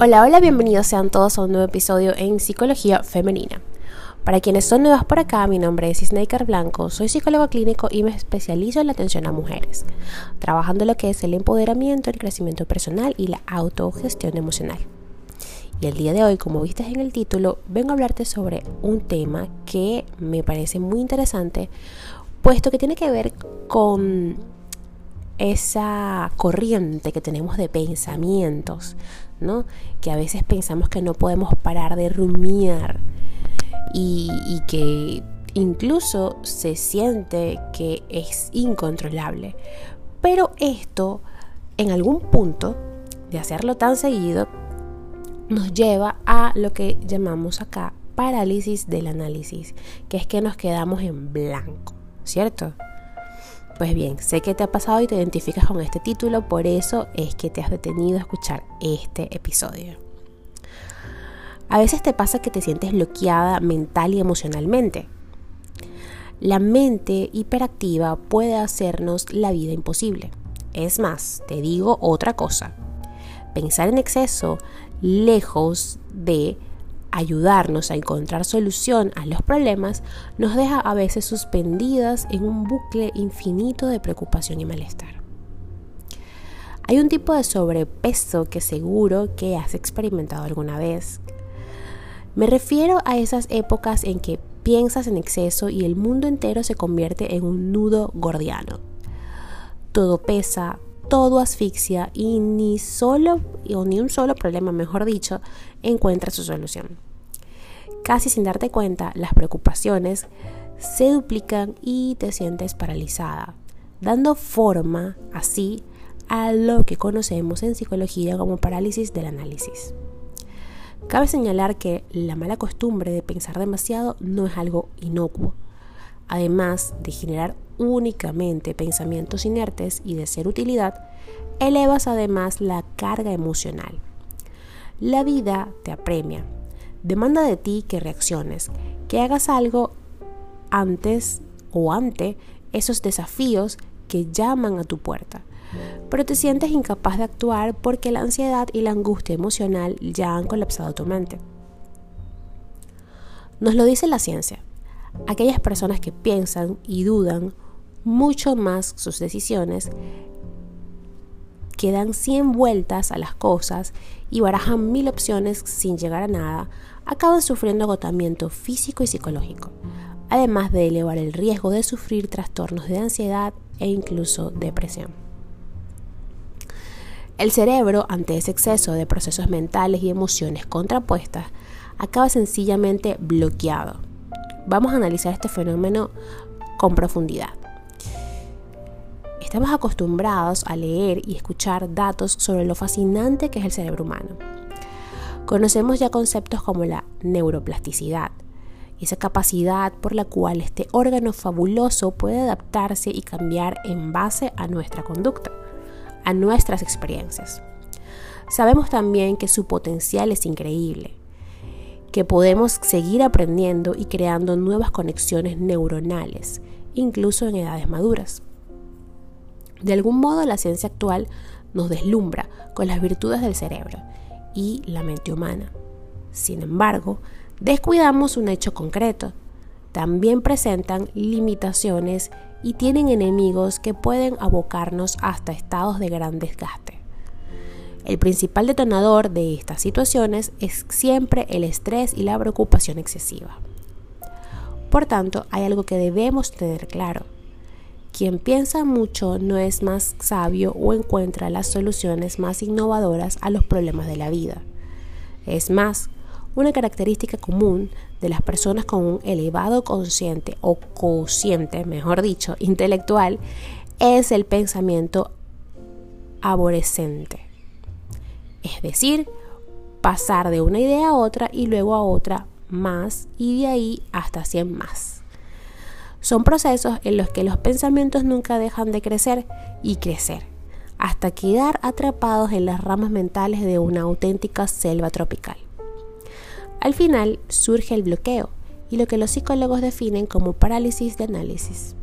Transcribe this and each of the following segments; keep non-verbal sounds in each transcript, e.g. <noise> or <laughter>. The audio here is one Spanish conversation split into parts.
Hola, hola, bienvenidos sean todos a un nuevo episodio en Psicología Femenina. Para quienes son nuevos por acá, mi nombre es Snaker Blanco, soy psicólogo clínico y me especializo en la atención a mujeres, trabajando lo que es el empoderamiento, el crecimiento personal y la autogestión emocional. Y el día de hoy, como viste en el título, vengo a hablarte sobre un tema que me parece muy interesante, puesto que tiene que ver con esa corriente que tenemos de pensamientos, Que a veces pensamos que no podemos parar de rumiar y que incluso se siente que es incontrolable. Pero esto, en algún punto de hacerlo tan seguido, nos lleva a lo que llamamos acá parálisis del análisis, que es que nos quedamos en blanco, ¿cierto? Pues bien, sé que te ha pasado y te identificas con este título, por eso es que te has detenido a escuchar este episodio. A veces te pasa que te sientes bloqueada mental y emocionalmente. La mente hiperactiva puede hacernos la vida imposible. Es más, te digo otra cosa. Pensar en exceso, lejos de ayudarnos a encontrar solución a los problemas, nos deja a veces suspendidas en un bucle infinito de preocupación y malestar. Hay un tipo de sobrepeso que seguro que has experimentado alguna vez. Me refiero a esas épocas en que piensas en exceso y el mundo entero se convierte en un nudo gordiano. Todo pesa, todo asfixia y ni solo o ni un solo problema, mejor dicho, encuentra su solución. Casi sin darte cuenta, las preocupaciones se duplican y te sientes paralizada, dando forma así a lo que conocemos en psicología como parálisis del análisis. Cabe señalar que la mala costumbre de pensar demasiado no es algo inocuo. Además de generar únicamente pensamientos inertes y de ser utilidad, elevas además la carga emocional. La vida te apremia, demanda de ti que reacciones, que hagas algo antes o ante esos desafíos que llaman a tu puerta. Pero te sientes incapaz de actuar porque la ansiedad y la angustia emocional ya han colapsado tu mente. Nos lo dice la ciencia. Aquellas personas que piensan y dudan mucho más sus decisiones, que dan 100 vueltas a las cosas y barajan mil opciones sin llegar a nada, acaban sufriendo agotamiento físico y psicológico, además de elevar el riesgo de sufrir trastornos de ansiedad e incluso depresión. El cerebro, ante ese exceso de procesos mentales y emociones contrapuestas, acaba sencillamente bloqueado. Vamos a analizar este fenómeno con profundidad. Estamos acostumbrados a leer y escuchar datos sobre lo fascinante que es el cerebro humano. Conocemos ya conceptos como la neuroplasticidad, esa capacidad por la cual este órgano fabuloso puede adaptarse y cambiar en base a nuestra conducta, a nuestras experiencias. Sabemos también que su potencial es increíble, que podemos seguir aprendiendo y creando nuevas conexiones neuronales, incluso en edades maduras. De algún modo la ciencia actual nos deslumbra con las virtudes del cerebro y la mente humana. Sin embargo, descuidamos un hecho concreto. También presentan limitaciones y tienen enemigos que pueden abocarnos hasta estados de gran desgaste. El principal detonador de estas situaciones es siempre el estrés y la preocupación excesiva. Por tanto, hay algo que debemos tener claro. Quien piensa mucho no es más sabio o encuentra las soluciones más innovadoras a los problemas de la vida. Es más, una característica común de las personas con un elevado consciente o cociente, mejor dicho, <laughs> intelectual, es el pensamiento aborrecente. Es decir, pasar de una idea a otra y luego a otra más y de ahí hasta 100 más. Son procesos en los que los pensamientos nunca dejan de crecer y crecer, hasta quedar atrapados en las ramas mentales de una auténtica selva tropical. Al final surge el bloqueo y lo que los psicólogos definen como parálisis de análisis.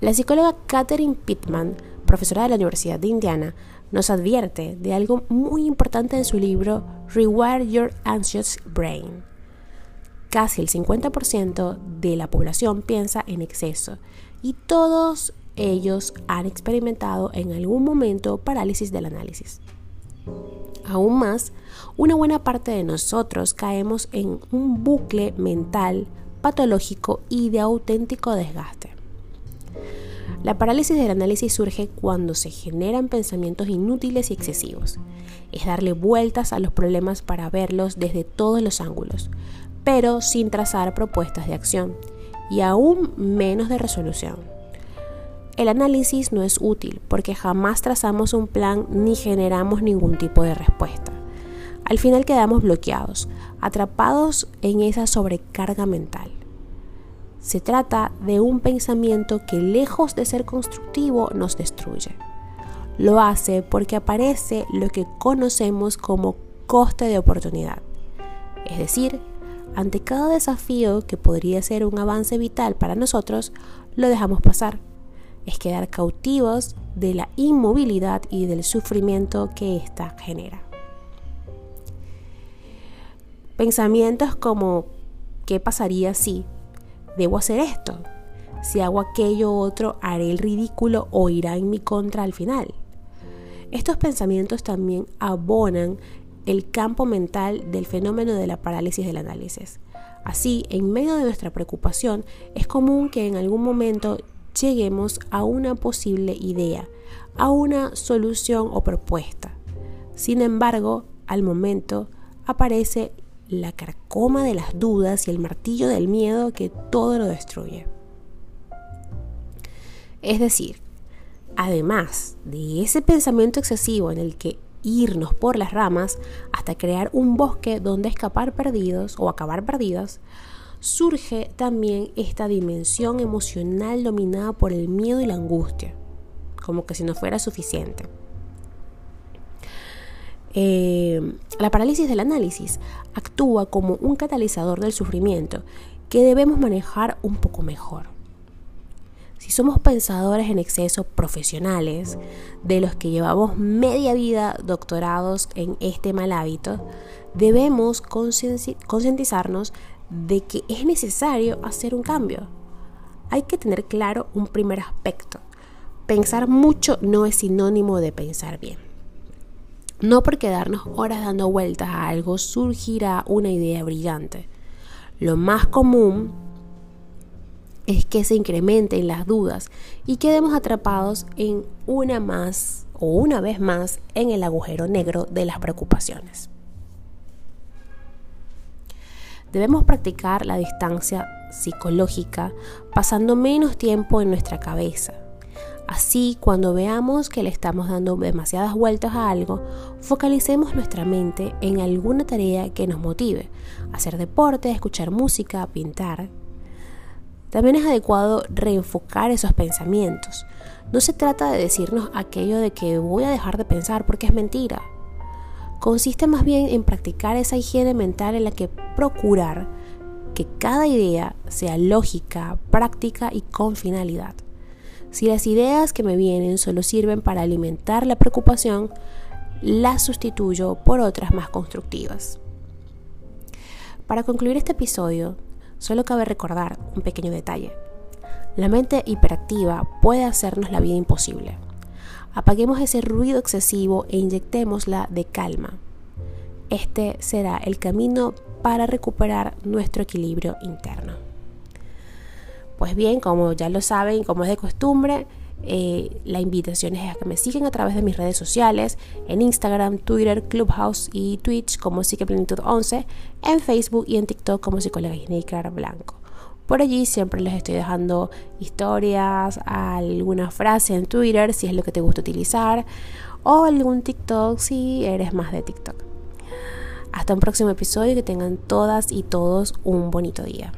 La psicóloga Catherine Pittman profesora de la Universidad de Indiana, nos advierte de algo muy importante en su libro Rewire Your Anxious Brain. Casi el 50% de la población piensa en exceso y todos ellos han experimentado en algún momento parálisis del análisis. Aún más, una buena parte de nosotros caemos en un bucle mental patológico y de auténtico desgaste. La parálisis del análisis surge cuando se generan pensamientos inútiles y excesivos. Es darle vueltas a los problemas para verlos desde todos los ángulos, pero sin trazar propuestas de acción y aún menos de resolución. El análisis no es útil porque jamás trazamos un plan ni generamos ningún tipo de respuesta. Al final quedamos bloqueados, atrapados en esa sobrecarga mental. Se trata de un pensamiento que lejos de ser constructivo nos destruye. Lo hace porque aparece lo que conocemos como coste de oportunidad. Es decir, ante cada desafío que podría ser un avance vital para nosotros, lo dejamos pasar. Es quedar cautivos de la inmovilidad y del sufrimiento que ésta genera. Pensamientos como ¿qué pasaría si? Debo hacer esto. Si hago aquello otro, haré el ridículo o irá en mi contra al final. Estos pensamientos también abonan el campo mental del fenómeno de la parálisis del análisis. Así, en medio de nuestra preocupación, es común que en algún momento lleguemos a una posible idea, a una solución o propuesta. Sin embargo, al momento aparece la carcoma de las dudas y el martillo del miedo que todo lo destruye. Es decir, además de ese pensamiento excesivo en el que irnos por las ramas hasta crear un bosque donde escapar perdidos o acabar perdidas, surge también esta dimensión emocional dominada por el miedo y la angustia, como que si no fuera suficiente. Eh, la parálisis del análisis actúa como un catalizador del sufrimiento que debemos manejar un poco mejor. Si somos pensadores en exceso profesionales, de los que llevamos media vida doctorados en este mal hábito, debemos concientizarnos de que es necesario hacer un cambio. Hay que tener claro un primer aspecto. Pensar mucho no es sinónimo de pensar bien. No por quedarnos horas dando vueltas a algo surgirá una idea brillante. Lo más común es que se incrementen las dudas y quedemos atrapados en una más o una vez más en el agujero negro de las preocupaciones. Debemos practicar la distancia psicológica pasando menos tiempo en nuestra cabeza Así, cuando veamos que le estamos dando demasiadas vueltas a algo, focalicemos nuestra mente en alguna tarea que nos motive. Hacer deporte, escuchar música, pintar. También es adecuado reenfocar esos pensamientos. No se trata de decirnos aquello de que voy a dejar de pensar porque es mentira. Consiste más bien en practicar esa higiene mental en la que procurar que cada idea sea lógica, práctica y con finalidad. Si las ideas que me vienen solo sirven para alimentar la preocupación, las sustituyo por otras más constructivas. Para concluir este episodio, solo cabe recordar un pequeño detalle. La mente hiperactiva puede hacernos la vida imposible. Apaguemos ese ruido excesivo e inyectémosla de calma. Este será el camino para recuperar nuestro equilibrio interno. Pues bien, como ya lo saben, como es de costumbre, eh, la invitación es a que me sigan a través de mis redes sociales, en Instagram, Twitter, Clubhouse y Twitch como Psiqueplenitud 11, en Facebook y en TikTok como Psicóloga Sneaker Blanco. Por allí siempre les estoy dejando historias, alguna frase en Twitter si es lo que te gusta utilizar, o algún TikTok si eres más de TikTok. Hasta un próximo episodio y que tengan todas y todos un bonito día.